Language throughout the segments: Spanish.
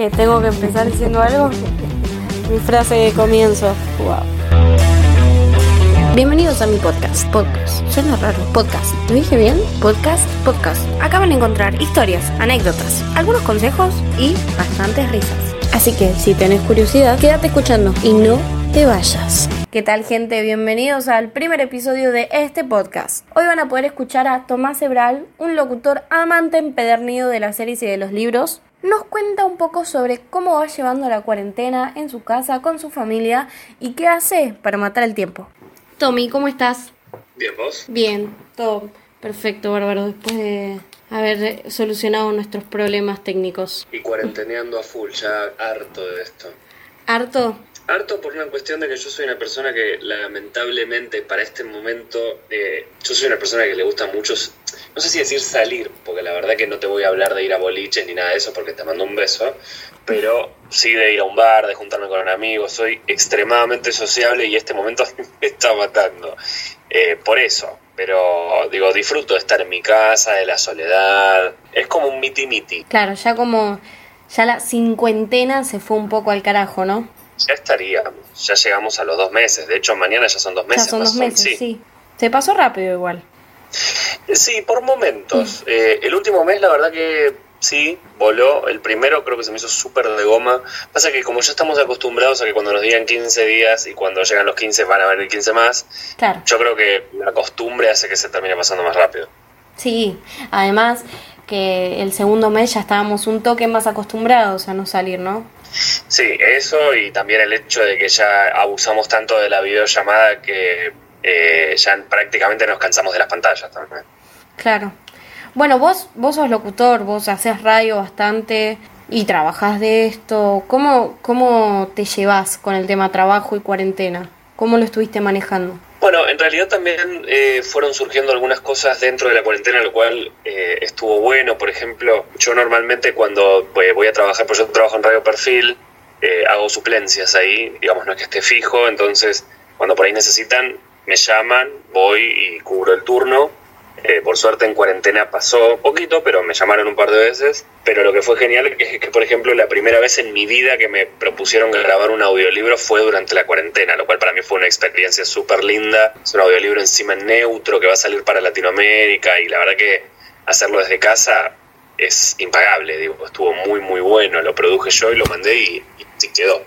que tengo que empezar diciendo algo. Mi frase de comienzo. Wow. Bienvenidos a mi podcast. Podcast. Suena raro. Podcast. ¿Lo dije bien? Podcast. Podcast. Acaban de encontrar historias, anécdotas, algunos consejos y bastantes risas. Así que si tenés curiosidad, quédate escuchando y no te vayas. ¿Qué tal gente? Bienvenidos al primer episodio de este podcast. Hoy van a poder escuchar a Tomás Ebral, un locutor amante empedernido de las series y de los libros. Nos cuenta un poco sobre cómo va llevando la cuarentena en su casa, con su familia y qué hace para matar el tiempo. Tommy, ¿cómo estás? Bien, ¿vos? Bien, todo perfecto, bárbaro, después de haber solucionado nuestros problemas técnicos. Y cuarenteneando a full, ya harto de esto. ¿Harto? Harto por una cuestión de que yo soy una persona que lamentablemente para este momento, eh, yo soy una persona que le gusta mucho, no sé si decir salir, porque la verdad que no te voy a hablar de ir a boliches ni nada de eso porque te mando un beso, pero sí de ir a un bar, de juntarme con un amigo, soy extremadamente sociable y este momento me está matando. Eh, por eso, pero digo, disfruto de estar en mi casa, de la soledad, es como un miti miti. Claro, ya como, ya la cincuentena se fue un poco al carajo, ¿no? Ya estaríamos, ya llegamos a los dos meses. De hecho, mañana ya son dos meses. Ya son dos meses, sí. Se pasó rápido igual. Sí, por momentos. Eh, el último mes, la verdad que sí, voló. El primero creo que se me hizo súper de goma. Pasa que como ya estamos acostumbrados a que cuando nos digan 15 días y cuando llegan los 15 van a venir 15 más, Claro. yo creo que la costumbre hace que se termine pasando más rápido. Sí, además que el segundo mes ya estábamos un toque más acostumbrados a no salir, ¿no? Sí, eso y también el hecho de que ya abusamos tanto de la videollamada que eh, ya prácticamente nos cansamos de las pantallas también. Claro. Bueno, vos, vos sos locutor, vos haces radio bastante y trabajás de esto. ¿Cómo, ¿Cómo te llevas con el tema trabajo y cuarentena? ¿Cómo lo estuviste manejando? Bueno, en realidad también eh, fueron surgiendo algunas cosas dentro de la cuarentena, lo cual eh, estuvo bueno. Por ejemplo, yo normalmente cuando voy, a trabajar, pues yo trabajo en Radio Perfil, eh, hago suplencias ahí, digamos, no es que esté fijo, entonces cuando por ahí necesitan, me llaman, voy y cubro el turno. Eh, por suerte en cuarentena pasó poquito, pero me llamaron un par de veces. Pero lo que fue genial es que, por ejemplo, la primera vez en mi vida que me propusieron grabar un audiolibro fue durante la cuarentena, lo cual para mí fue una experiencia súper linda. Es un audiolibro encima en neutro que va a salir para Latinoamérica y la verdad que hacerlo desde casa es impagable, digo, estuvo muy muy bueno, lo produje yo y lo mandé y, y quedó.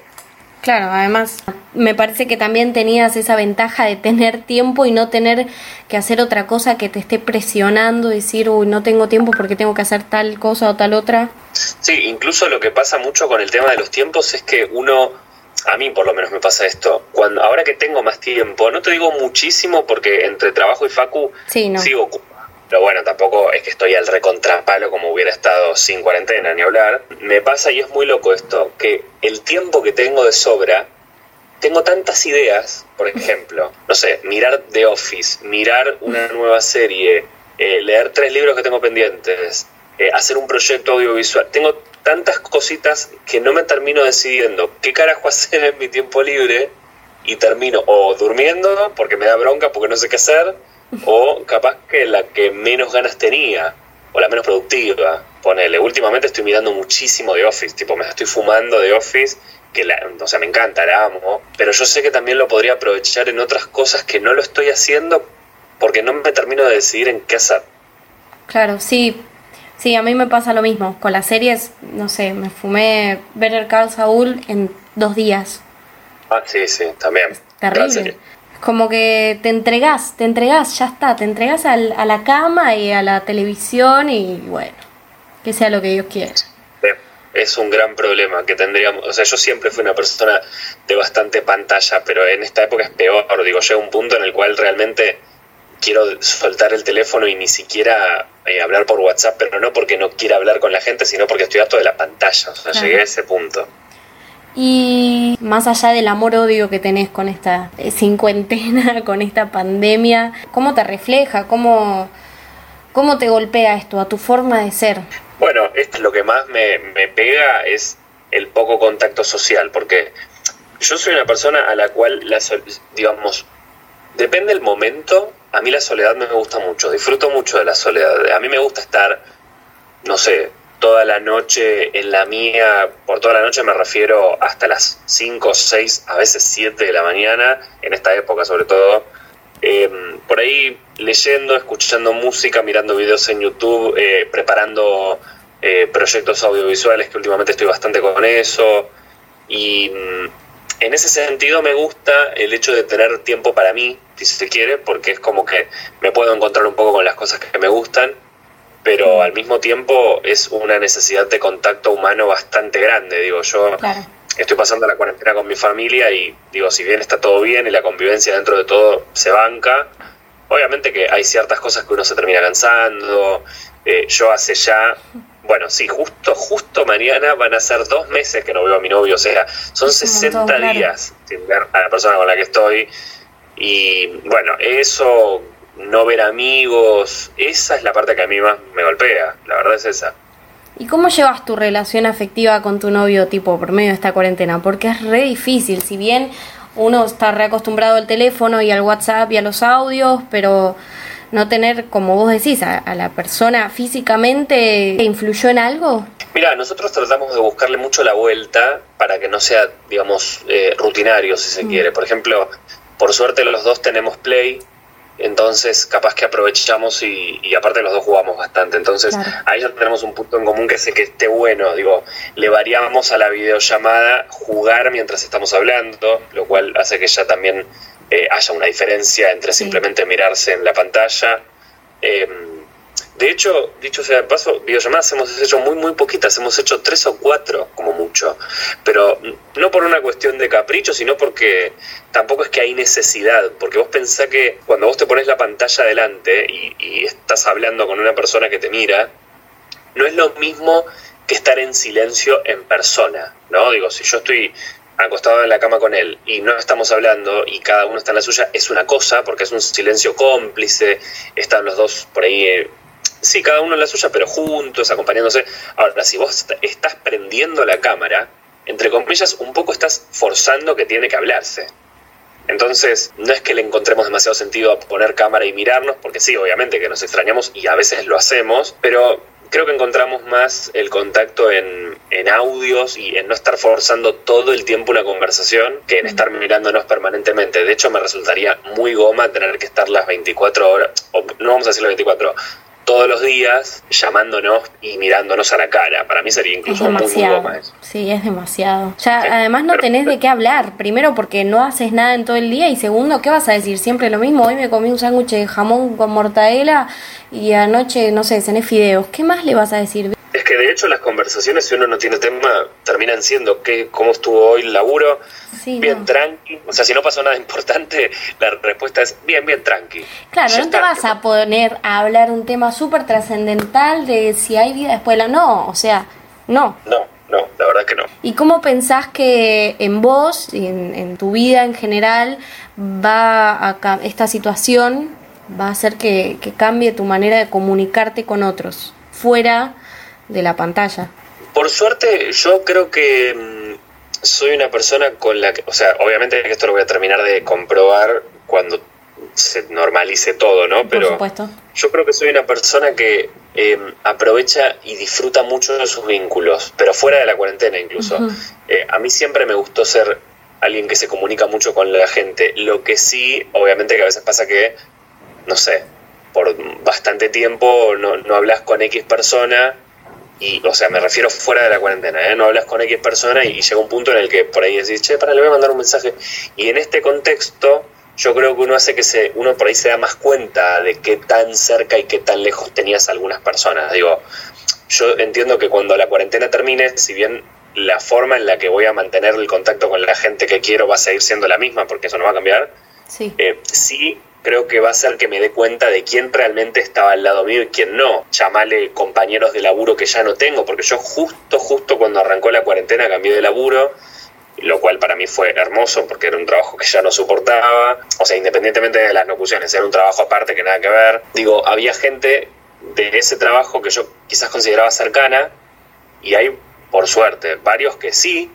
Claro, además me parece que también tenías esa ventaja de tener tiempo y no tener que hacer otra cosa que te esté presionando, decir, uy, no tengo tiempo porque tengo que hacer tal cosa o tal otra. Sí, incluso lo que pasa mucho con el tema de los tiempos es que uno, a mí por lo menos me pasa esto, cuando ahora que tengo más tiempo, no te digo muchísimo porque entre trabajo y facu Sí, no. sigo ocupado. Pero bueno, tampoco es que estoy al recontrapalo como hubiera estado sin cuarentena ni hablar. Me pasa y es muy loco esto, que el tiempo que tengo de sobra, tengo tantas ideas, por ejemplo, no sé, mirar The Office, mirar una nueva serie, eh, leer tres libros que tengo pendientes, eh, hacer un proyecto audiovisual. Tengo tantas cositas que no me termino decidiendo qué carajo hacer en mi tiempo libre y termino o durmiendo porque me da bronca porque no sé qué hacer o capaz que la que menos ganas tenía o la menos productiva. Ponele, últimamente estoy mirando muchísimo de Office, tipo me estoy fumando de Office, que la, o sea, me encanta, la amo, pero yo sé que también lo podría aprovechar en otras cosas que no lo estoy haciendo porque no me termino de decidir en qué hacer. Claro, sí. Sí, a mí me pasa lo mismo. Con las series, no sé, me fumé Better Call Saul en dos días. Ah, sí, sí, también. Gran Terrible. Como que te entregás, te entregás, ya está, te entregás al- a la cama y a la televisión y bueno, que sea lo que Dios quiera. Es un gran problema que tendríamos. O sea, yo siempre fui una persona de bastante pantalla, pero en esta época es peor. Digo, llega un punto en el cual realmente quiero soltar el teléfono y ni siquiera eh, hablar por WhatsApp, pero no porque no quiera hablar con la gente, sino porque estoy harto de la pantalla. O sea, llegué a ese punto. Y más allá del amor-odio que tenés con esta eh, cincuentena, con esta pandemia, ¿cómo te refleja? ¿Cómo, ¿Cómo te golpea esto a tu forma de ser? Bueno, esto es lo que más me, me pega es el poco contacto social, porque yo soy una persona a la cual, la, digamos, depende del momento, a mí la soledad me gusta mucho, disfruto mucho de la soledad. A mí me gusta estar, no sé, toda la noche en la mía, por toda la noche me refiero hasta las 5, 6, a veces 7 de la mañana, en esta época sobre todo, em, por ahí leyendo, escuchando música, mirando videos en YouTube, eh, preparando eh, proyectos audiovisuales que últimamente estoy bastante con eso. Y mm, en ese sentido me gusta el hecho de tener tiempo para mí, si se quiere, porque es como que me puedo encontrar un poco con las cosas que me gustan, pero al mismo tiempo es una necesidad de contacto humano bastante grande. Digo, yo estoy pasando la cuarentena con mi familia y digo, si bien está todo bien y la convivencia dentro de todo se banca, obviamente que hay ciertas cosas que uno se termina cansando. Eh, yo hace ya bueno, sí, justo, justo mañana van a ser dos meses que no veo a mi novio, o sea, son 60 días sin ver a la persona con la que estoy. Y bueno, eso, no ver amigos, esa es la parte que a mí más me golpea, la verdad es esa. ¿Y cómo llevas tu relación afectiva con tu novio tipo por medio de esta cuarentena? Porque es re difícil, si bien uno está reacostumbrado al teléfono y al WhatsApp y a los audios, pero no tener, como vos decís, a, la persona físicamente, ¿influyó en algo? Mira, nosotros tratamos de buscarle mucho la vuelta para que no sea, digamos, eh, rutinario, si se mm. quiere. Por ejemplo, por suerte los dos tenemos Play, entonces capaz que aprovechamos y, aparte los dos jugamos bastante. Entonces ahí ya tenemos un punto en común que sé que esté bueno. Digo, le variamos a la videollamada jugar mientras estamos hablando, lo cual hace que ya también eh, haya una diferencia entre simplemente mirarse en la pantalla. Eh, de hecho, dicho sea de paso, videollamadas hemos hecho muy, muy poquitas, hemos hecho tres o cuatro como mucho, pero no por una cuestión de capricho, sino porque tampoco es que hay necesidad, porque vos pensás que cuando vos te pones la pantalla delante y, y estás hablando con una persona que te mira, no es lo mismo que estar en silencio en persona, ¿no? Digo, si yo estoy acostado en la cama con él y no estamos hablando y cada uno está en la suya, es una cosa, porque es un silencio cómplice, están los dos por ahí, eh, sí, cada uno en la suya, pero juntos, acompañándose. Ahora, si vos estás prendiendo la cámara, entre comillas, un poco estás forzando que tiene que hablarse. Entonces, no es que le encontremos demasiado sentido a poner cámara y mirarnos, porque sí, obviamente que nos extrañamos y a veces lo hacemos, pero creo que encontramos más el contacto en, audios y en no estar forzando todo el tiempo una conversación que en estar mirándonos permanentemente. De hecho, me resultaría muy goma tener que estar las 24 horas, o no vamos a decir las 24, todos los días llamándonos y mirándonos a la cara. Para mí sería incluso muy, muy goma eso. Sí, es demasiado. Ya, además no tenés de qué hablar. Primero porque no haces nada en todo el día y segundo, ¿qué vas a decir? Siempre lo mismo. Hoy me comí un sándwich de jamón con mortadela y anoche, no sé, cené fideos. ¿Qué más le vas a decir? Es que de hecho las conversaciones, si uno no tiene tema, terminan siendo que cómo estuvo hoy el laburo, bien tranqui. O sea, si no pasó nada importante, la respuesta es bien, bien tranqui. Claro, no te vas a poner a hablar un tema súper trascendental de si hay vida después de la... No, o sea, no. No, no, la verdad que no. ¿Y cómo pensás que en vos y en, tu vida en general va a esta situación va a hacer que, que cambie tu manera de comunicarte con otros fuera de la pantalla. Por suerte, yo creo que mm, soy una persona con la que, o sea, obviamente esto lo voy a terminar de comprobar cuando se normalice todo, ¿no? Pero supuesto. yo creo que soy una persona que em, aprovecha y disfruta mucho de sus vínculos, pero fuera de la cuarentena incluso. Eh, a mí siempre me gustó ser alguien que se comunica mucho con la gente. Lo que sí, obviamente que a veces pasa que, no sé, por bastante tiempo no, no hablas con X persona y, o sea, me refiero fuera de la cuarentena, ¿eh? no hablas con X persona y, llega un punto en el que por ahí decís, che, para, le voy a mandar un mensaje. Y en este contexto, yo creo que uno hace que se, uno por ahí se da más cuenta de qué tan cerca y qué tan lejos tenías algunas personas. Digo, yo entiendo que cuando la cuarentena termine, si bien la forma en la que voy a mantener el contacto con la gente que quiero va a seguir siendo la misma, porque eso no va a cambiar, sí, eh, sí creo que va a ser que me dé cuenta de quién realmente estaba al lado mío y quién no. Llamale compañeros de laburo que ya no tengo, porque yo justo, justo cuando arrancó la cuarentena cambié de laburo, lo cual para mí fue hermoso porque era un trabajo que ya no soportaba. O sea, independientemente de las locuciones, era un trabajo aparte que nada que ver. Digo, había gente de ese trabajo que yo quizás consideraba cercana y hay, por suerte, varios que sí,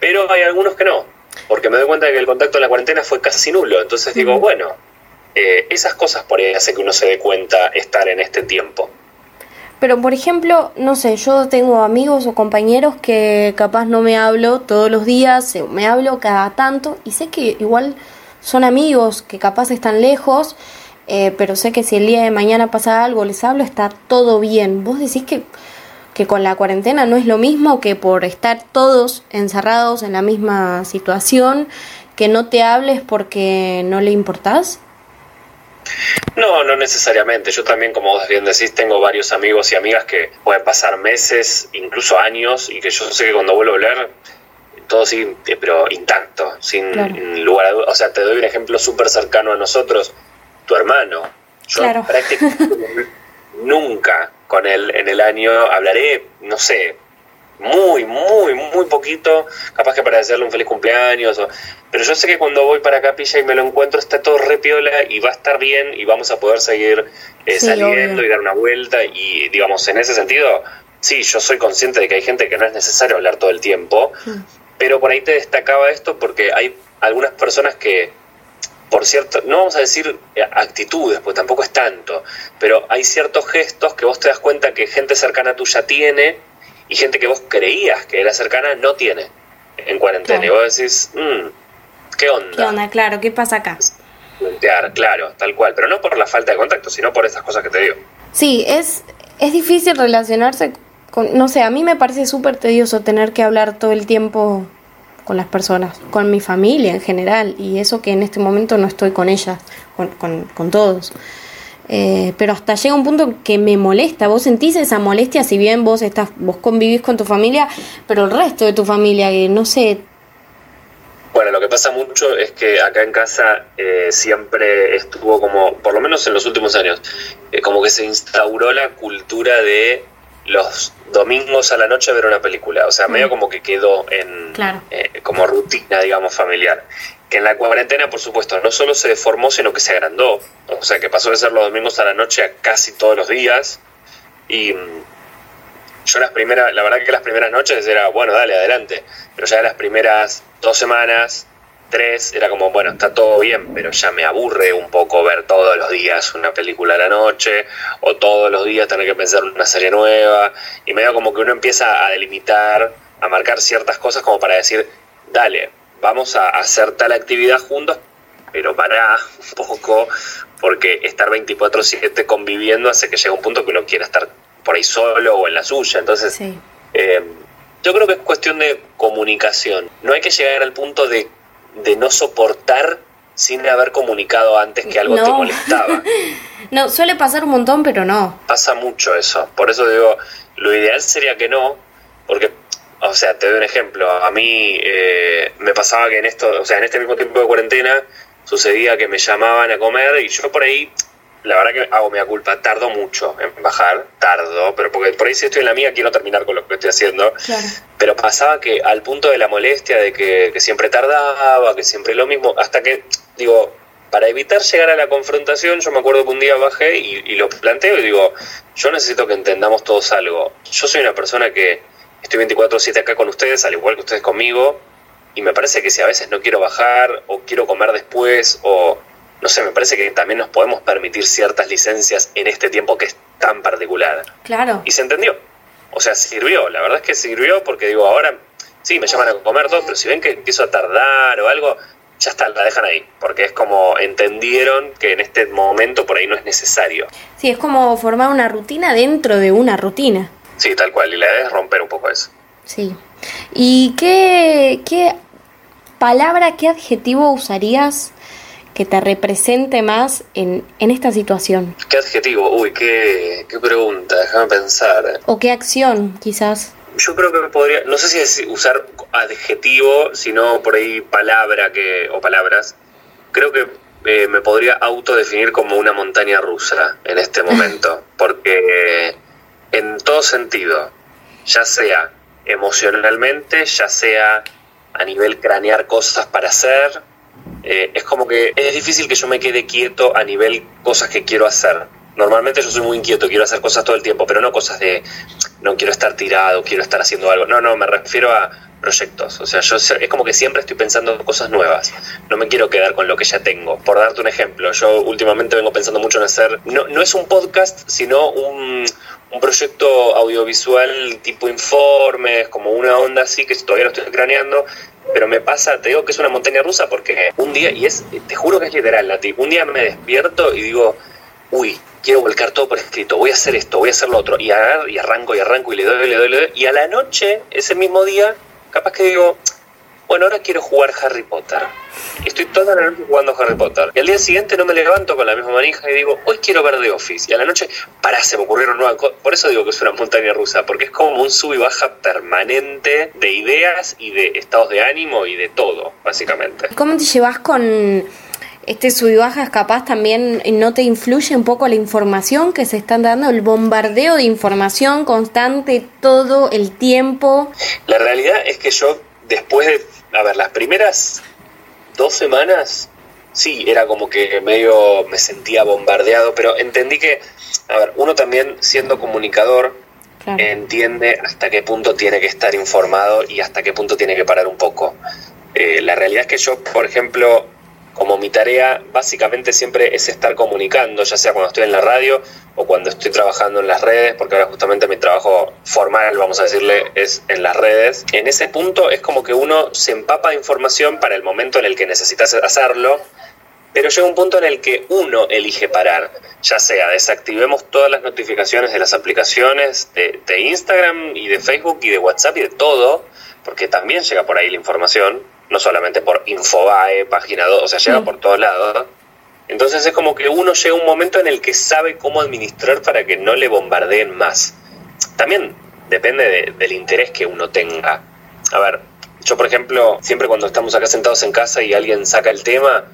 pero hay algunos que no. Porque me doy cuenta de que el contacto en la cuarentena fue casi nulo. Entonces digo, bueno, eh, esas cosas por ahí hace que uno se dé cuenta estar en este tiempo. Pero por ejemplo, no sé, yo tengo amigos o compañeros que capaz no me hablo todos los días, eh, me hablo cada tanto y sé que igual son amigos que capaz están lejos, eh, pero sé que si el día de mañana pasa algo, les hablo, está todo bien. Vos decís que, que con la cuarentena no es lo mismo que por estar todos encerrados en la misma situación, que no te hables porque no le importás. No, no necesariamente. Yo también, como vos bien decís, tengo varios amigos y amigas que pueden pasar meses, incluso años, y que yo sé que cuando vuelvo a hablar, todo sigue, pero intacto, sin lugar a dudas. O sea, te doy un ejemplo súper cercano a nosotros, tu hermano. Yo prácticamente nunca con él en el año hablaré, no sé, muy, muy, muy poquito, capaz que para decirle un feliz cumpleaños, pero yo sé que cuando voy para Capilla y me lo encuentro está todo re piola y va a estar bien y vamos a poder seguir eh, saliendo y dar una vuelta. Y digamos, en ese sentido, sí, yo soy consciente de que hay gente que no es necesario hablar todo el tiempo, pero por ahí te destacaba esto porque hay algunas personas que, por cierto, no vamos a decir eh, actitudes, pues tampoco es tanto, pero hay ciertos gestos que vos te das cuenta que gente cercana tuya tiene y gente que vos creías que era cercana no tiene en cuarentena. Y vos decís, mmm, ¿qué onda? ¿Qué onda? Claro, ¿qué pasa acá? Claro, tal cual, pero no por la falta de contacto, sino por esas cosas que te digo. Sí, es, es difícil relacionarse con, no sé, a mí me parece súper tedioso tener que hablar todo el tiempo con las personas, con mi familia en general, y eso que en este momento no estoy con ellas, con, con, con todos. Eh, pero hasta llega un punto que me molesta. Vos sentís esa molestia si bien vos estás, vos convivís con tu familia, pero el resto de tu familia, que no sé. Bueno, lo que pasa mucho es que acá en casa eh, siempre estuvo como, por lo menos en los últimos años, eh, como que se instauró la cultura de los domingos a la noche ver una película. O sea, medio mm. como que quedó en como rutina, digamos, familiar que en la cuarentena, por supuesto, no solo se deformó, sino que se agrandó. O sea, que pasó de ser los domingos a la noche a casi todos los días. Y mm, yo las primeras, la verdad que las primeras noches era, bueno, dale, adelante. Pero ya las primeras dos semanas, tres, era como, bueno, está todo bien, pero ya me aburre un poco ver todos los días una película a la noche, o todos los días tener que pensar una serie nueva. Y medio como que uno empieza a delimitar, a marcar ciertas cosas como para decir, dale, vamos a hacer tal actividad juntos, pero para un poco, porque estar 24/7 conviviendo hace que llegue un punto que uno quiera estar por ahí solo o en la suya. Entonces, eh, yo creo que es cuestión de comunicación. No hay que llegar al punto de, no soportar sin haber comunicado antes que algo te molestaba. no, suele pasar un montón, pero no. Pasa mucho eso. Por eso digo, lo ideal sería que no, porque o sea, te doy un ejemplo. A mí eh, me pasaba que en esto, o sea, en este mismo tiempo de cuarentena sucedía que me llamaban a comer y yo por ahí, la verdad que hago mi culpa, tardo mucho en bajar, tardo, pero porque por ahí si estoy en la mía quiero terminar con lo que estoy haciendo. Pero pasaba que al punto de la molestia de que, siempre tardaba, que siempre lo mismo, hasta que, digo, para evitar llegar a la confrontación, yo me acuerdo que un día bajé y, y lo planteo y digo, yo necesito que entendamos todos algo. Yo soy una persona que estoy 24/7 acá con ustedes, al igual que ustedes conmigo, y me parece que si a veces no quiero bajar o quiero comer después o no sé, me parece que también nos podemos permitir ciertas licencias en este tiempo que es tan particular. Claro. Y se entendió. O sea, sirvió, la verdad es que sirvió porque digo, ahora sí, me llaman a comer todo, pero si ven que empiezo a tardar o algo, ya está, la dejan ahí, porque es como entendieron que en este momento por ahí no es necesario. Sí, es como formar una rutina dentro de una rutina. Sí, tal cual, y la idea es romper un poco eso. Sí. ¿Y qué, qué palabra, qué adjetivo usarías que te represente más en, en esta situación? ¿Qué adjetivo? Uy, qué, qué pregunta, déjame pensar. ¿O qué acción, quizás? Yo creo que me podría, no sé si es usar adjetivo, sino por ahí palabra que, o palabras. Creo que eh, me podría autodefinir como una montaña rusa en este momento, porque en todo sentido, ya sea emocionalmente, ya sea a nivel cranear cosas para hacer. Eh, es como que es difícil que yo me quede quieto a nivel cosas que quiero hacer. Normalmente yo soy muy inquieto, quiero hacer cosas todo el tiempo, pero no cosas de no quiero estar tirado, quiero estar haciendo algo. No, no, me refiero a proyectos. O sea, yo es como que siempre estoy pensando cosas nuevas. No me quiero quedar con lo que ya tengo. Por darte un ejemplo, yo últimamente vengo pensando mucho en hacer, no, no es un podcast, sino un, un proyecto audiovisual tipo informes, como una onda así que todavía lo estoy craneando, pero me pasa, te digo que es una montaña rusa porque un día, y es, te juro que es literal, Nati, un día me despierto y digo, uy, quiero volcar todo por escrito, voy a hacer esto, voy a hacer lo otro, y, y arranco y arranco y le doy, le doy, le doy, y a la noche, ese mismo día, capaz que digo, bueno, ahora quiero jugar Harry Potter. Estoy toda la noche jugando Harry Potter. Y al día siguiente no me levanto con la misma manija y digo, hoy quiero ver The Office. Y a la noche, pará, se me ocurrieron nuevas cosas. Por eso digo que es una montaña rusa, porque es como un sub y baja permanente de ideas y de estados de ánimo y de todo, básicamente. ¿Cómo te llevas con este sub y bajas capaz también no te influye un poco la información que se están dando, el bombardeo de información constante todo el tiempo. La realidad es que yo después de, a ver, las primeras dos semanas, sí, era como que medio me sentía bombardeado, pero entendí que, a ver, uno también siendo comunicador entiende hasta qué punto tiene que estar informado y hasta qué punto tiene que parar un poco. Eh, la realidad es que yo, por ejemplo, mi tarea básicamente siempre es estar comunicando, ya sea cuando estoy en la radio o cuando estoy trabajando en las redes, porque ahora justamente mi trabajo formal, vamos a decirle, es en las redes. En ese punto es como que uno se empapa de información para el momento en el que necesitas hacerlo, pero llega un punto en el que uno elige parar, ya sea desactivemos todas las notificaciones de las aplicaciones de Instagram y de Facebook y de WhatsApp y de todo, porque también llega por ahí la información no solamente por Infobae, página 2, o sea, llega por todos lados. Entonces es como que uno llega a un momento en el que sabe cómo administrar para que no le bombardeen más. También depende del interés que uno tenga. A ver, yo por ejemplo, siempre cuando estamos acá sentados en casa y alguien saca el tema,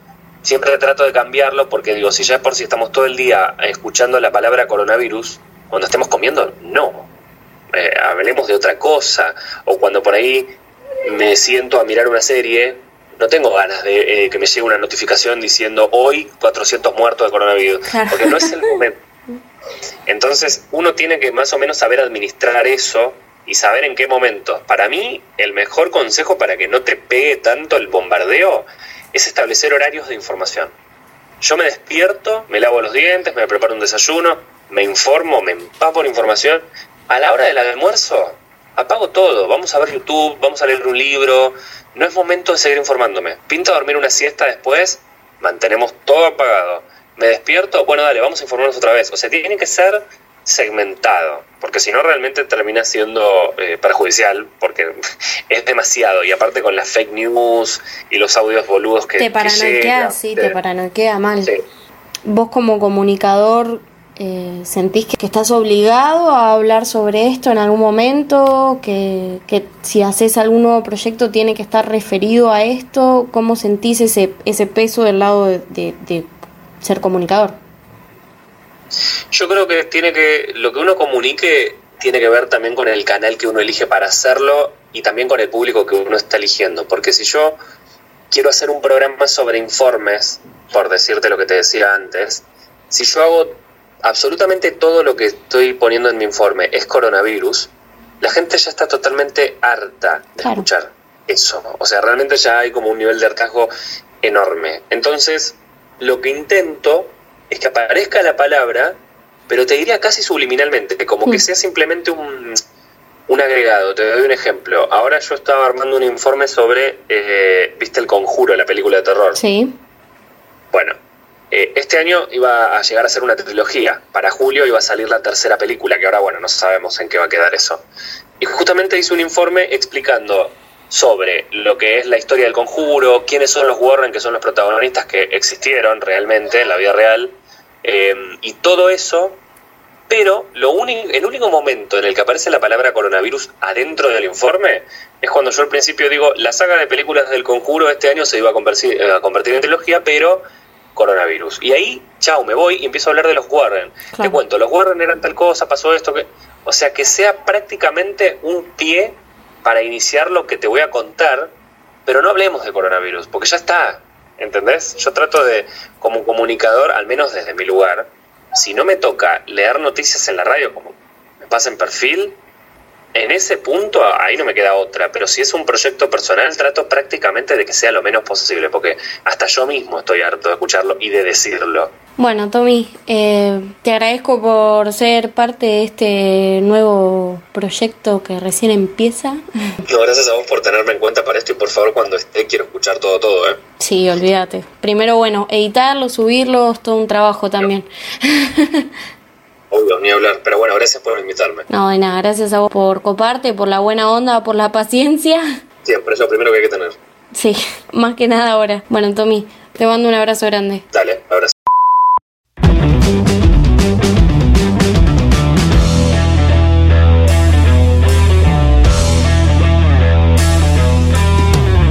siempre trato de cambiarlo porque digo, si ya es por si estamos todo el día escuchando la palabra coronavirus, cuando estemos comiendo, no. Eh, hablemos de otra cosa. O cuando por ahí me siento a mirar una serie, no tengo ganas de eh, que me llegue una notificación diciendo hoy 400 muertos de coronavirus, porque no es el momento. Entonces uno tiene que más o menos saber administrar eso y saber en qué momento. Para mí, el mejor consejo para que no te pegue tanto el bombardeo es establecer horarios de información. Yo me despierto, me lavo los dientes, me preparo un desayuno, me informo, me empapo en información. A la hora del almuerzo, apago todo, vamos a ver YouTube, vamos a leer un libro, no es momento de seguir informándome. Pinta dormir una siesta después, mantenemos todo apagado. Me despierto, bueno, dale, vamos a informarnos otra vez. O sea, tiene que ser segmentado, porque si no realmente termina siendo eh, perjudicial, porque es demasiado, y aparte con las fake news y los audios boludos que... Te paranoquea, sí, te, paranoquea mal. Vos como comunicador eh, ¿Sentís que, estás obligado a hablar sobre esto en algún momento? Que, si haces algún nuevo proyecto tiene que estar referido a esto? ¿Cómo sentís ese, ese peso del lado de, ser comunicador? Yo creo que tiene que lo que uno comunique tiene que ver también con el canal que uno elige para hacerlo y también con el público que uno está eligiendo. Porque si yo quiero hacer un programa sobre informes, por decirte lo que te decía antes, si yo hago absolutamente todo lo que estoy poniendo en mi informe es coronavirus, la gente ya está totalmente harta de escuchar eso. O sea, realmente ya hay como un nivel de hartazgo enorme. Entonces, lo que intento es que aparezca la palabra, pero te diría casi subliminalmente, como que sea simplemente un, un agregado. Te doy un ejemplo. Ahora yo estaba armando un informe sobre, eh, ¿viste el conjuro, la película de terror? Sí. Bueno, eh, este año iba a llegar a ser una trilogía. Para julio iba a salir la tercera película, que ahora, bueno, no sabemos en qué va a quedar eso. Y justamente hice un informe explicando sobre lo que es la historia del conjuro, quiénes son los Warren, que son los protagonistas que existieron realmente en la vida real, eh, y todo eso, pero lo el único momento en el que aparece la palabra coronavirus adentro del informe es cuando yo al principio digo, la saga de películas del conjuro este año se iba a convertir, a convertir en trilogía, pero coronavirus. Y ahí, chao, me voy y empiezo a hablar de los Warren. Te cuento, los Warren eran tal cosa, pasó esto, que... O sea, que sea prácticamente un pie para iniciar lo que te voy a contar, pero no hablemos de coronavirus, porque ya está, ¿entendés? Yo trato de, como comunicador, al menos desde mi lugar, si no me toca leer noticias en la radio, como me pasa en perfil, en ese punto ahí no me queda otra, pero si es un proyecto personal trato prácticamente de que sea lo menos posible, porque hasta yo mismo estoy harto de escucharlo y de decirlo. Bueno, Tommy, eh, te agradezco por ser parte de este nuevo proyecto que recién empieza. No, gracias a vos por tenerme en cuenta para esto y por favor cuando esté quiero escuchar todo, todo, ¿eh? Sí, olvídate. Primero, bueno, editarlo, subirlo, es todo un trabajo también. Obvio, ni hablar. Pero bueno, gracias por invitarme. No, de nada, gracias a vos por coparte, por la buena onda, por la paciencia. Siempre, es lo primero que hay que tener. Sí, más que nada ahora. Bueno, Tommy, te mando un abrazo grande. Dale, abrazo.